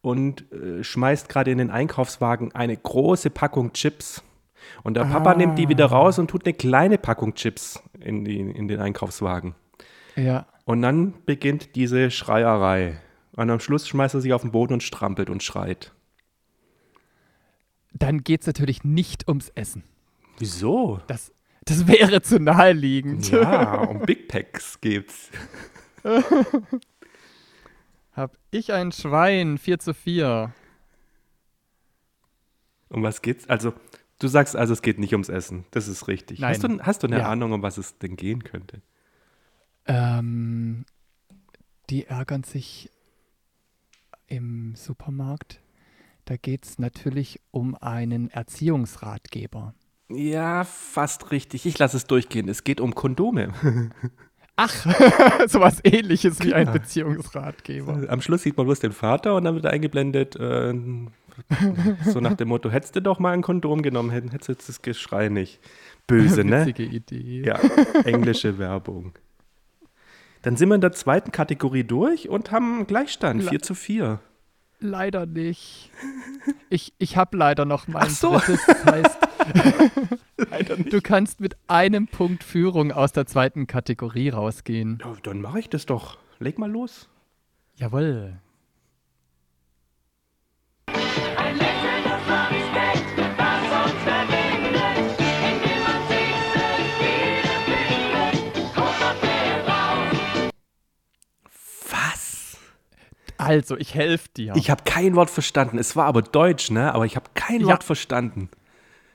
und äh, schmeißt gerade in den Einkaufswagen eine große Packung Chips. Und der Papa Ah. nimmt die wieder raus und tut eine kleine Packung Chips in, die, in den Einkaufswagen. Ja. Und dann beginnt diese Schreierei. Und am Schluss schmeißt er sich auf den Boden und strampelt und schreit. Dann geht es natürlich nicht ums Essen. Wieso? Das, das wäre zu naheliegend. Ja, um Big Packs geht's. Hab ich ein Schwein, 4 zu 4. Um was geht's? Also, du sagst also, es geht nicht ums Essen. Das ist richtig. Nein. Hast du, hast du eine Ja. Ahnung, um was es denn gehen könnte? Ähm, die ärgern sich im Supermarkt. Da geht es natürlich um einen Erziehungsratgeber. Ja, fast richtig. Ich lasse es durchgehen. Es geht um Kondome. Ach, sowas ähnliches wie ein Ja. Beziehungsratgeber. Am Schluss sieht man bloß den Vater und dann wird eingeblendet, äh, so nach dem Motto, hättest du doch mal ein Kondom genommen, hätten- hättest du jetzt das Geschrei nicht. Böse, ne? Witzige Idee. Ja, englische Werbung. Dann sind wir in der zweiten Kategorie durch und haben einen Gleichstand, La- 4 zu 4. Leider nicht. Ich, ich habe leider noch mein Ach so. drittes. Das heißt, du kannst mit einem Punkt Führung aus der zweiten Kategorie rausgehen. Ja, dann mache ich das doch. Leg mal los. Jawohl. Also, ich helfe dir. Ich habe kein Wort verstanden. Es war aber Deutsch, ne? Aber ich habe kein Ja. Wort verstanden.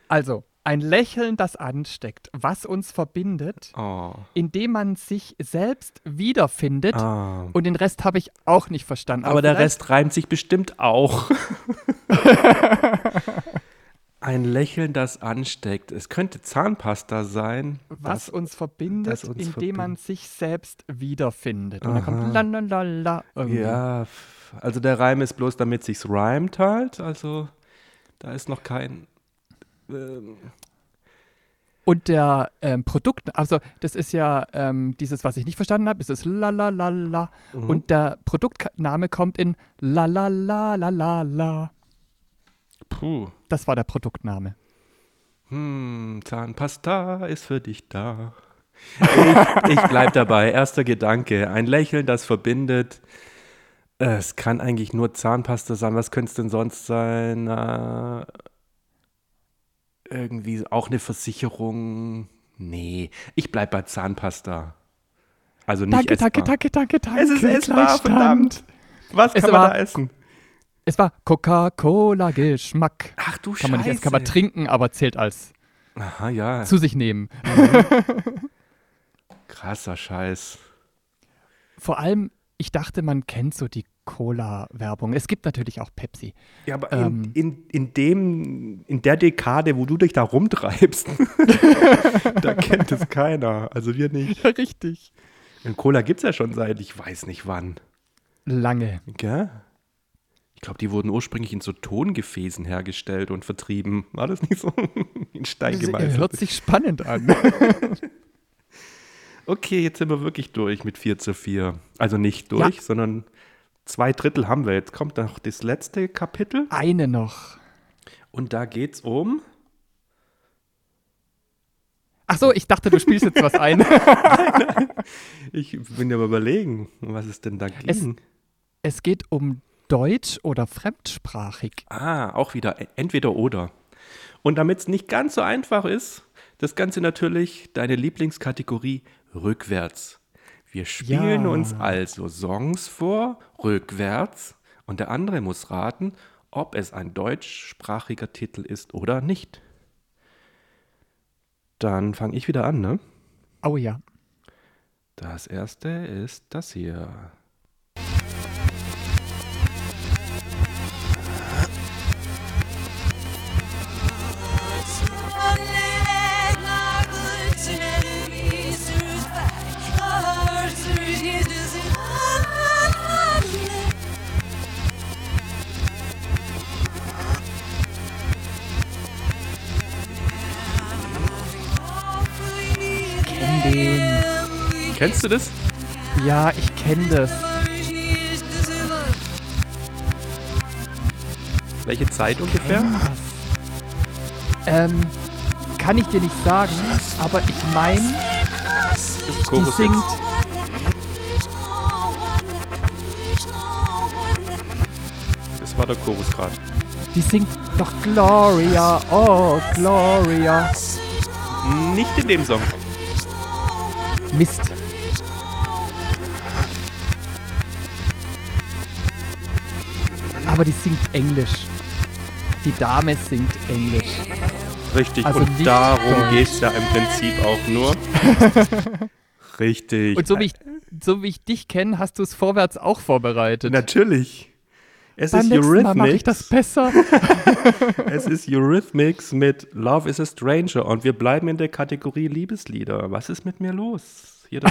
Also, ein Lächeln, das ansteckt, was uns verbindet, Oh. indem man sich selbst wiederfindet. Ah. Und den Rest habe ich auch nicht verstanden. Aber der vielleicht- Rest reimt sich bestimmt auch. Ein Lächeln, das ansteckt. Es könnte Zahnpasta sein. Was das- uns verbindet, uns indem man verbindet. sich selbst wiederfindet. Und dann Aha. kommt lalalala irgendwie. Ja, also der Reim ist bloß, damit sich's reimt halt. Also da ist noch kein. Ähm, Und der ähm, Produkt, also das ist ja ähm, dieses, was ich nicht verstanden habe, ist das lalalala. Mhm. Und der Produktname kommt in lalalalalala. puh. Das war der Produktname. Hm, Zahnpasta ist für dich da. Ich, ich bleib dabei. Erster Gedanke. Ein Lächeln, das verbindet. Es kann eigentlich nur Zahnpasta sein. Was könnte es denn sonst sein? Äh, irgendwie auch eine Versicherung. Nee, ich bleib bei Zahnpasta. Also nicht Danke, essbar. danke, danke, danke, danke. Es ist essbar, verdammt. Was Es kann man war- da essen? Es war Coca-Cola-Geschmack. Ach du Kann man nicht essen, kann man Scheiße. trinken, aber zählt als Aha, ja. zu sich nehmen. Krasser Scheiß. Vor allem, ich dachte, man kennt so die Cola-Werbung. Es gibt natürlich auch Pepsi. Ja, aber Ähm. in, in, in, dem, in der Dekade, wo du dich da rumtreibst, da kennt es keiner. Also wir nicht. Ja, richtig. Und Cola gibt es ja schon seit ich weiß nicht wann. Lange. Gell? Ich glaube, die wurden ursprünglich in so Tongefäßen hergestellt und vertrieben. War das nicht so? in Stein Das gemeißelt. hört sich spannend an. Okay, jetzt sind wir wirklich durch mit 4 zu 4. Also nicht durch, sondern zwei Drittel haben wir. Jetzt kommt noch das letzte Kapitel. Eine noch. Und da geht's um. Ach so, ich dachte, du spielst jetzt was ein. Ich bin ja mal überlegen, was es denn da ging. Es, es geht um Deutsch oder fremdsprachig. Ah, auch wieder e- entweder oder. Und damit es nicht ganz so einfach ist, das Ganze natürlich deine Lieblingskategorie rückwärts. Wir spielen Ja. uns also Songs vor, rückwärts, und der andere muss raten, ob es ein deutschsprachiger Titel ist oder nicht. Dann fange ich wieder an, ne? Oh ja. Das erste ist das hier. Kennst du das? Ja, ich kenne das. Welche Zeit ungefähr? Ähm, kann ich dir nicht sagen, aber ich meine, die singt. Das war der Chorus gerade. Die singt doch Gloria, oh Gloria. Nicht in dem Song. Mist. Aber die singt Englisch. Die Dame singt Englisch. Richtig, Also und darum geht es ja im Prinzip auch nur. Richtig. Und so wie ich, so wie ich dich kenne, hast du es vorwärts auch vorbereitet. Natürlich. Es Beim ist nächsten Mal mache ich Eurythmics. das besser. es ist Eurythmics mit Love is a Stranger und wir bleiben in der Kategorie Liebeslieder. Was ist mit mir los? Hier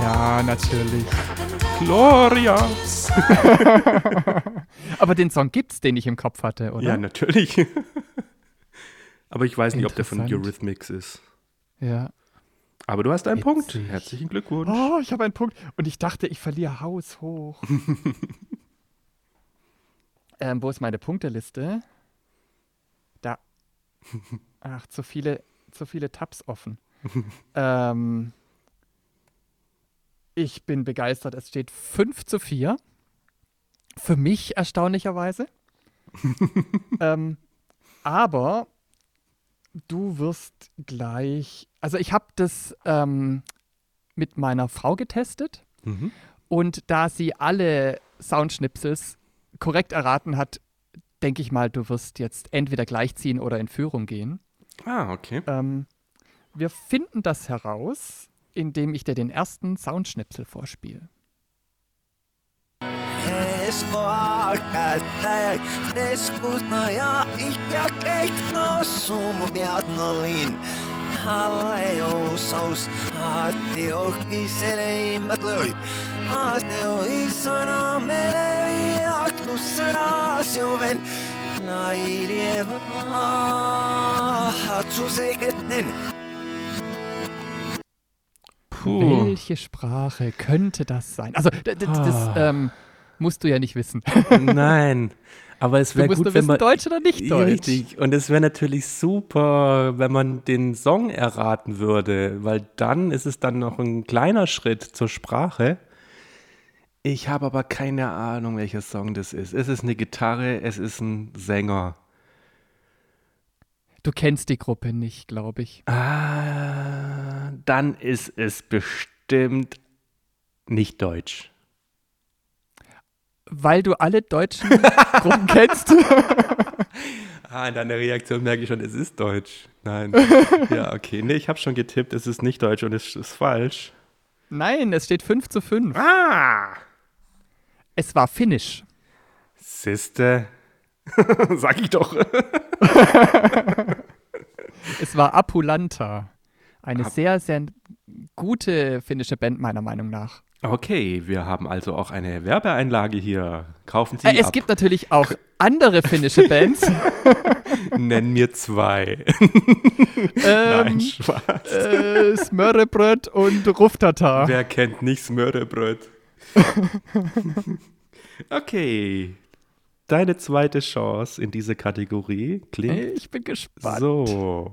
ja, natürlich. Gloria. Aber den Song gibt's, den ich im Kopf hatte, oder? Ja, natürlich. Aber ich weiß nicht, ob der von. Eurythmics ist. Ja. Aber du hast einen Punkt. Witzig. Herzlichen Glückwunsch. Oh, ich habe einen Punkt. Und ich dachte, ich verliere haushoch. ähm, wo ist meine Punkteliste? Da. Ach, zu viele, zu viele Tabs offen. ähm, ich bin begeistert. Es steht 5 zu 4. Für mich erstaunlicherweise. ähm, aber du wirst gleich. Also ich habe das ähm, mit meiner Frau getestet Mhm. und da sie alle Soundschnipsels korrekt erraten hat, denke ich mal, du wirst jetzt entweder gleichziehen oder in Führung gehen. Ah, okay. Ähm, wir finden das heraus, indem ich dir den ersten Soundschnipsel vorspiele. Espoarkältäjä, keskusta ja ihja kehtoo sumumiatnolin. Halle jousaus, haatti ohkiseleimmät löi. Haaste ohi sana melee, jaktussa Puh. Welche Sprache könnte das sein? Also, d- d- das Ah. ähm, musst du ja nicht wissen. Nein. Aber es wäre gut, nur wenn man. Deutsch oder nicht Deutsch. Richtig. Und es wäre natürlich super, wenn man den Song erraten würde, weil dann ist es dann noch ein kleiner Schritt zur Sprache. Ich habe aber keine Ahnung, welcher Song das ist. Es ist eine Gitarre, es ist ein Sänger. Du kennst die Gruppe nicht, glaube ich. Ah, dann ist es bestimmt nicht deutsch. Weil du alle deutschen Gruppen kennst. Ah, in deiner Reaktion merke ich schon, es ist deutsch. Nein. Ja, okay. Nee, ich habe schon getippt, es ist nicht deutsch und es ist falsch. Nein, es steht 5 zu 5. Ah! Es war Finnisch. Siste. Sag ich doch. Es war Apulanta. Eine Ap- sehr, sehr gute finnische Band, meiner Meinung nach. Okay, wir haben also auch eine Werbeeinlage hier. Kaufen Sie Äh, es ab. gibt natürlich auch andere finnische Bands. Nenn mir zwei. Ähm, Nein, Spaß. äh, Smörrebröt und Ruftata. Wer kennt nicht Smörrebröt? okay. deine zweite Chance in diese Kategorie. Klingt Ich bin gespannt. so.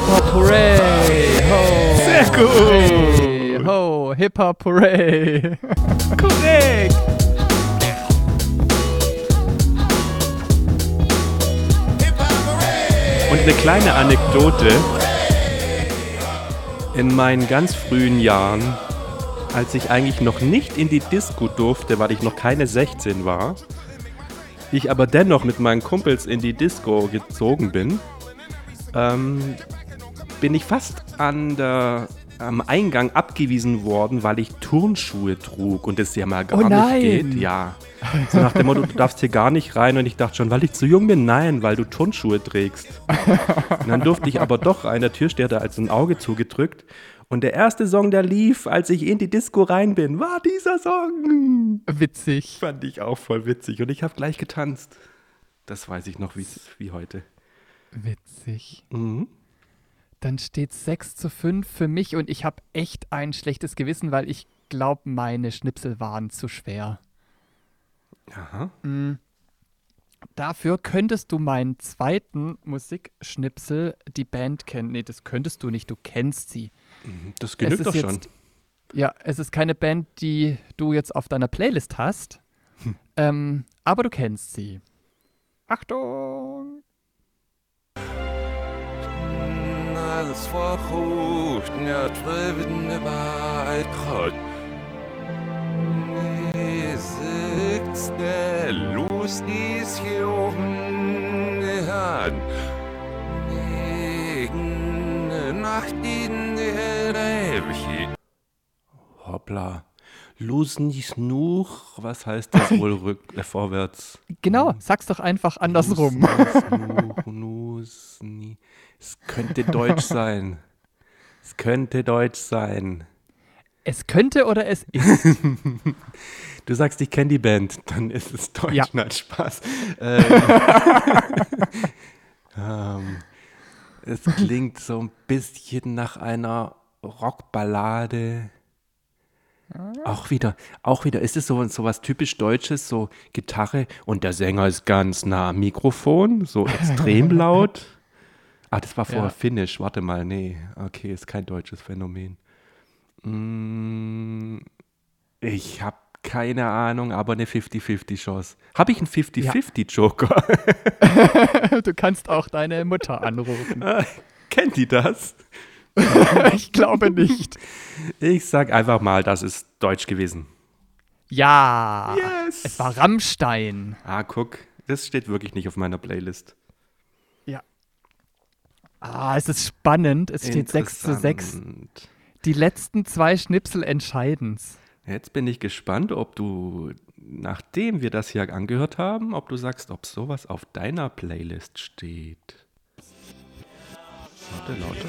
Hop Hooray! Ho! Sehr gut. Hey, ho! Hip Hop Hooray! Korrekt. Und eine kleine Anekdote. In meinen ganz frühen Jahren, als ich eigentlich noch nicht in die Disco durfte, weil ich noch keine 16 war, ich aber dennoch mit meinen Kumpels in die Disco gezogen bin, ähm, bin ich fast an der, am Eingang abgewiesen worden, weil ich Turnschuhe trug und das ja mal gar Oh nein. nicht geht. Ja. So nach dem Motto, du darfst hier gar nicht rein. Und ich dachte schon, weil ich zu jung bin, nein, weil du Turnschuhe trägst. Und dann durfte ich aber doch rein. Der Türsteher hat da als ein Auge zugedrückt. Und der erste Song, der lief, als ich in die Disco rein bin, war dieser Song. Witzig. Fand ich auch voll witzig. Und ich habe gleich getanzt. Das weiß ich noch wie, wie heute. Witzig. Mhm. Dann steht 6 zu 5 für mich und ich habe echt ein schlechtes Gewissen, weil ich glaube, meine Schnipsel waren zu schwer. Aha. Mm. Dafür könntest du meinen zweiten Musikschnipsel, die Band kennen. Nee, das könntest du nicht, du kennst sie. Das Es genügt doch schon. jetzt- Ja, es ist keine Band, die du jetzt auf deiner Playlist hast, Hm. ähm, aber du kennst sie. Achtung! Alles verhocht, ja, treffende Wahrheit hat. Sitzt der Lust, dies hier oben hat. Negen Nacht in der Ewigkeit. Hoppla. Losen nicht nuch. Was heißt das wohl rück, äh, vorwärts? Genau, sag's doch einfach andersrum. Nuch, nus, ni. Es könnte Deutsch sein. Es könnte Deutsch sein. Es könnte oder es ist. Du sagst, ich kenne die Band, dann ist es Deutsch. Ja. Nein, Spaß. Ähm, ähm, es klingt so ein bisschen nach einer Rockballade. Auch wieder, auch wieder, ist es so, so was typisch Deutsches, so Gitarre und der Sänger ist ganz nah am Mikrofon, so extrem laut. Ah, das war vorher Ja. Finnisch, warte mal, nee, okay, ist kein deutsches Phänomen. Mm, ich habe keine Ahnung, aber eine 50-50 Chance. Habe ich einen 50-50 Joker? du kannst auch deine Mutter anrufen. Kennt die das? ich glaube nicht. Ich sag einfach mal, das ist Deutsch gewesen. Ja, Yes. es war Rammstein. Ah, guck, das steht wirklich nicht auf meiner Playlist. Ah, es ist spannend. Es steht 6 zu 6. Interessant. Die letzten zwei Schnipsel entscheiden's. Jetzt bin ich gespannt, ob du, nachdem wir das hier angehört haben, ob du sagst, ob sowas auf deiner Playlist steht. Lauter,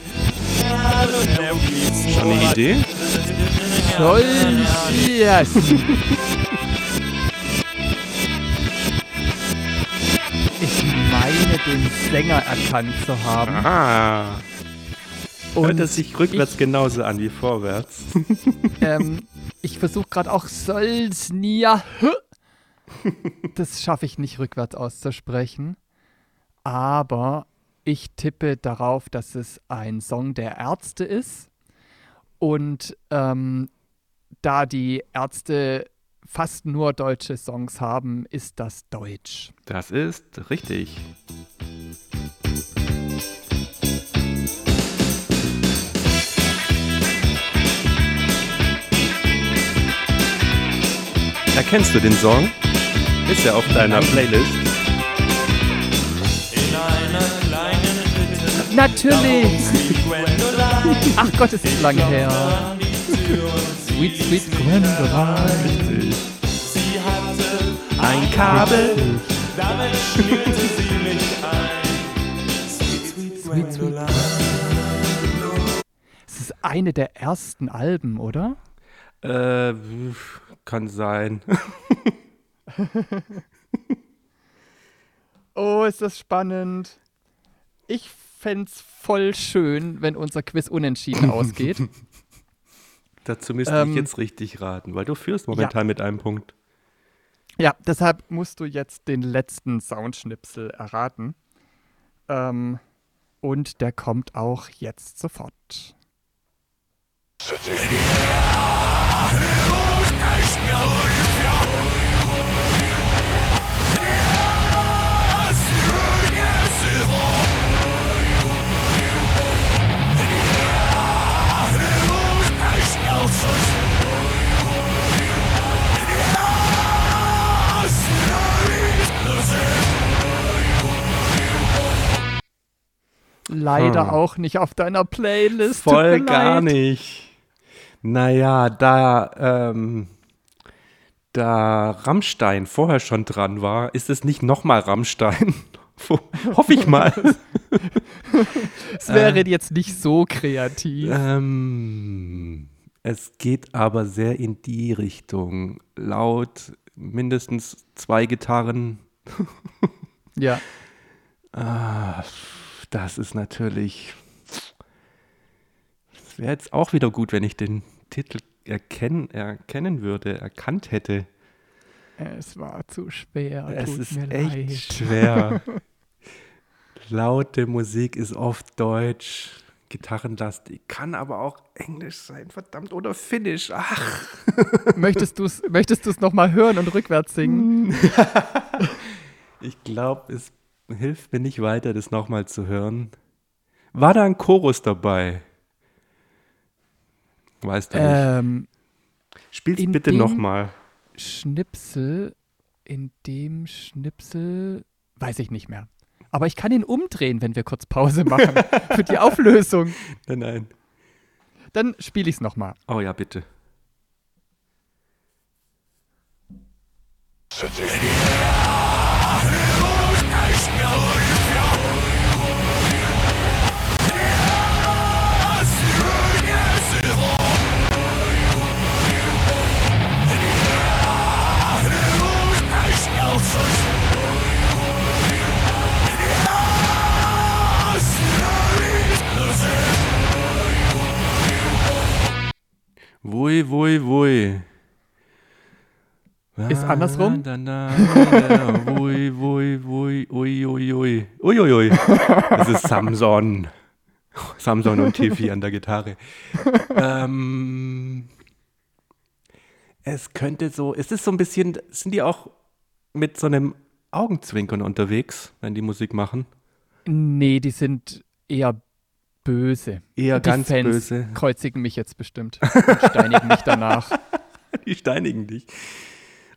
Schon eine Idee? Solches. Ich meine, den Sänger erkannt zu haben. Ah. Und Hört es sich rückwärts genauso an wie vorwärts? ähm, ich versuche gerade auch Solsnia. Das schaffe ich nicht rückwärts auszusprechen. Aber ich tippe darauf, dass es ein Song der Ärzte ist. Und ähm, da die Ärzte fast nur deutsche Songs haben, ist das Deutsch. Das ist richtig. Erkennst du den Song? Ist er auf deiner Playlist? Natürlich! Ach Gott, ist das lange her. Sweet, sweet Gwendoline. Sie hatte Ein Kabel. damit schnürte sie mich ein. Sweet, sweet Sweet, sweet Gwendoline. Es ist eine der ersten Alben, oder? Äh, kann sein. Oh, ist das spannend. Ich fänd's voll schön, wenn unser Quiz unentschieden ausgeht. Dazu müsste Ähm, ich jetzt richtig raten, weil du führst momentan mit einem Punkt. Ja, deshalb musst du jetzt den letzten Soundschnipsel erraten. Ähm, und der kommt auch jetzt sofort. Leider Hm. auch nicht auf deiner Playlist. Voll gar nicht. Naja, da, ähm, da Rammstein vorher schon dran war, ist es nicht nochmal Rammstein. Hoffe ich mal. Es wäre jetzt nicht so kreativ. ähm, es geht aber sehr in die Richtung. Laut mindestens zwei Gitarren. Ja. Ah, das ist natürlich. Es wäre jetzt auch wieder gut, wenn ich den Titel erkennen, erkennen würde, erkannt hätte. Es war zu schwer. es ist mir echt leid. schwer. Laute Musik ist oft deutsch, gitarrenlastig, kann aber auch englisch sein, verdammt, oder finnisch. Ach. möchtest du es möchtest du's nochmal hören und rückwärts singen? Ich glaube, es hilft mir nicht weiter, das nochmal zu hören. War da ein Chorus dabei? Weißt du nicht. ähm, Spiel's in bitte dem- nochmal. Schnipsel, in dem Schnipsel, weiß ich nicht mehr. Aber ich kann ihn umdrehen, wenn wir kurz Pause machen für die Auflösung. Nein, nein. Dann spiele ich es nochmal. Oh ja, bitte. Wui, andersrum? Da, da, da, wui, wui, wui, ui, ui, ui. Ui, ui, ui. Das ist Samson. Samson und Tiffy an der Gitarre. ähm, es könnte so, es ist so ein bisschen, sind die auch mit so einem Augenzwinkern unterwegs, wenn die Musik machen? Nee, die sind eher böse. Eher die ganz Fans böse. kreuzigen mich jetzt bestimmt und steinigen mich danach. Die steinigen dich.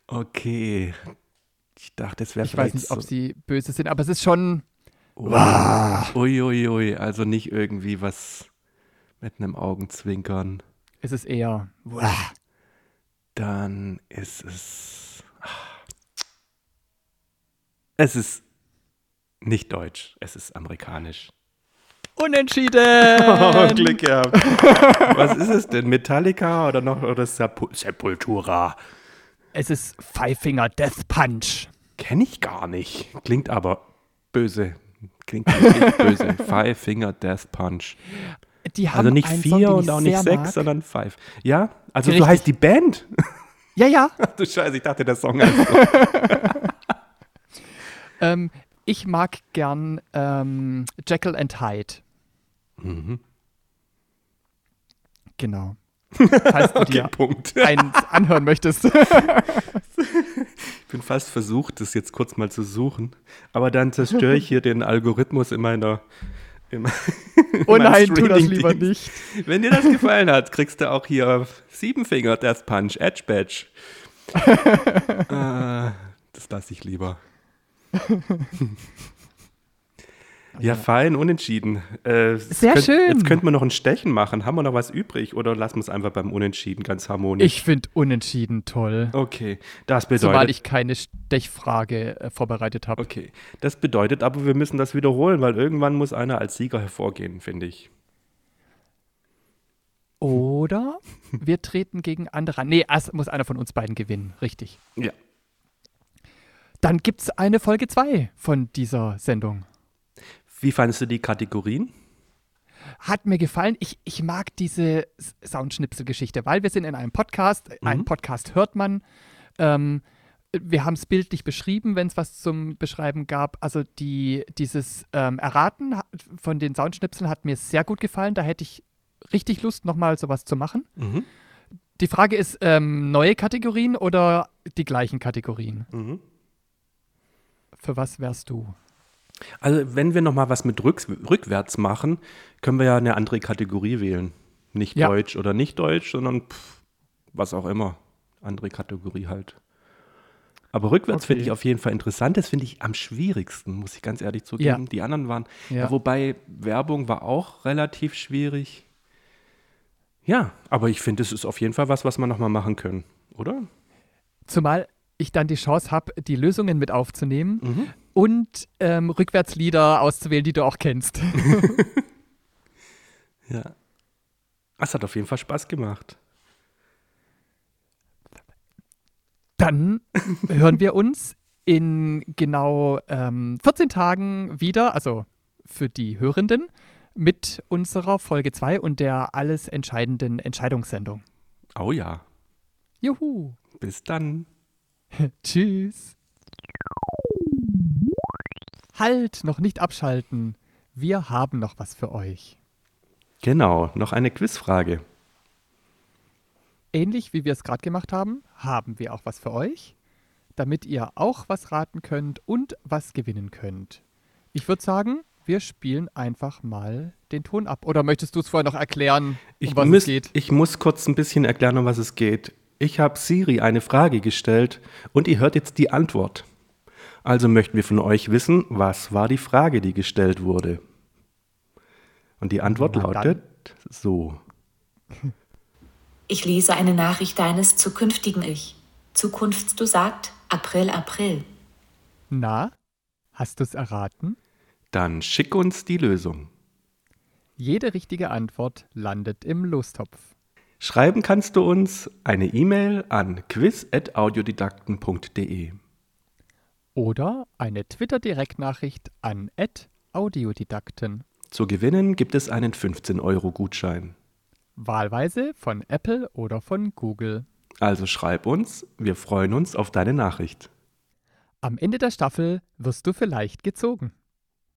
Okay. Ich dachte, es wäre Ich weiß nicht, ob so. sie böse sind, aber es ist schon. Ui, ui, ui, also nicht irgendwie was mit einem Augenzwinkern. Es ist eher. Dann ist es. Es ist nicht deutsch, es ist amerikanisch. Unentschieden! Oh, Glück gehabt. Was ist es denn? Metallica oder noch oder Sepul Sepultura? Es ist Five Finger Death Punch. Kenne ich gar nicht. Klingt aber böse. Klingt böse. Five Finger Death Punch. Die haben Also nicht vier Song, und auch nicht sechs, mag. sondern five. Ja? Also Richtig. so heißt die Band? Ja, ja. Ach du Scheiße, ich dachte, der Song heißt so. Ähm, ich mag gern ähm, Jekyll and Hyde. Mhm. Genau. Falls du Okay, dir Punkt. eins anhören möchtest. Ich bin fast versucht, das jetzt kurz mal zu suchen. Aber dann zerstöre ich hier den Algorithmus in meiner. In Oh nein, tu das lieber nicht. Wenn dir das gefallen hat, kriegst du auch hier Siebenfinger Death Punch, Edge Badge. äh, das lasse ich lieber. Ja, fein, unentschieden. Äh, Sehr könnt, schön. Jetzt könnten wir noch ein Stechen machen. Haben wir noch was übrig oder lassen wir es einfach beim Unentschieden ganz harmonisch? Ich finde unentschieden toll. Okay, das bedeutet. ich keine Stechfrage äh, vorbereitet habe. Okay, das bedeutet aber, wir müssen das wiederholen, weil irgendwann muss einer als Sieger hervorgehen, finde ich. Oder wir treten gegen andere an. Nee, es muss einer von uns beiden gewinnen. Richtig. Ja. Dann gibt es eine Folge 2 von dieser Sendung. Wie fandest du die Kategorien? Hat mir gefallen. Ich, ich mag diese Soundschnipsel-Geschichte, weil wir sind in einem Podcast. Einen Podcast hört man. Ähm, wir haben es bildlich beschrieben, wenn es was zum Beschreiben gab. Also die, dieses ähm, Erraten von den Soundschnipseln hat mir sehr gut gefallen. Da hätte ich richtig Lust, nochmal sowas zu machen. Mhm. Die Frage ist, ähm, neue Kategorien oder die gleichen Kategorien? Mhm. Für was wärst du? Also, wenn wir noch mal was mit rücks rückwärts machen, können wir ja eine andere Kategorie wählen. Nicht Ja. Deutsch oder nicht Deutsch, sondern pff, was auch immer. Andere Kategorie halt. Aber rückwärts finde Okay. ich auf jeden Fall interessant. Das finde ich am schwierigsten, muss ich ganz ehrlich zugeben. Ja. Die anderen waren, ja. Ja. wobei Werbung war auch relativ schwierig. Ja, aber ich finde, es ist auf jeden Fall was, was wir noch mal machen können, oder? Zumal ich dann die Chance habe, die Lösungen mit aufzunehmen Mhm. Und ähm, Rückwärtslieder auszuwählen, die du auch kennst. Ja. Es hat auf jeden Fall Spaß gemacht. Dann hören wir uns in genau ähm, 14 Tagen wieder, also für die Hörenden, mit unserer Folge 2 und der alles entscheidenden Entscheidungssendung. Oh ja. Juhu. Bis dann. Tschüss. Halt, noch nicht abschalten. Wir haben noch was für euch. Genau, noch eine Quizfrage. Ähnlich wie wir es gerade gemacht haben, haben wir auch was für euch, damit ihr auch was raten könnt und was gewinnen könnt. Ich würde sagen, wir spielen einfach mal den Ton ab. Oder möchtest du es vorher noch erklären, um Ich, was müß, es geht? ich muss kurz ein bisschen erklären, um was es geht. Ich habe Siri eine Frage gestellt und ihr hört jetzt die Antwort. Also möchten wir von euch wissen, was war die Frage, die gestellt wurde? Und die Antwort lautet so. Ich lese eine Nachricht deines zukünftigen Ich. Zukunft, du sagt, April, April. Na, hast du es erraten? Dann schick uns die Lösung. Jede richtige Antwort landet im Lostopf. Schreiben kannst du uns eine E-Mail an quiz.audiodidakten.de. Oder eine Twitter-Direktnachricht an @audiodidakten. Zu gewinnen gibt es einen 15-Euro-Gutschein. Wahlweise von Apple oder von Google. Also schreib uns, wir freuen uns auf deine Nachricht. Am Ende der Staffel wirst du vielleicht gezogen.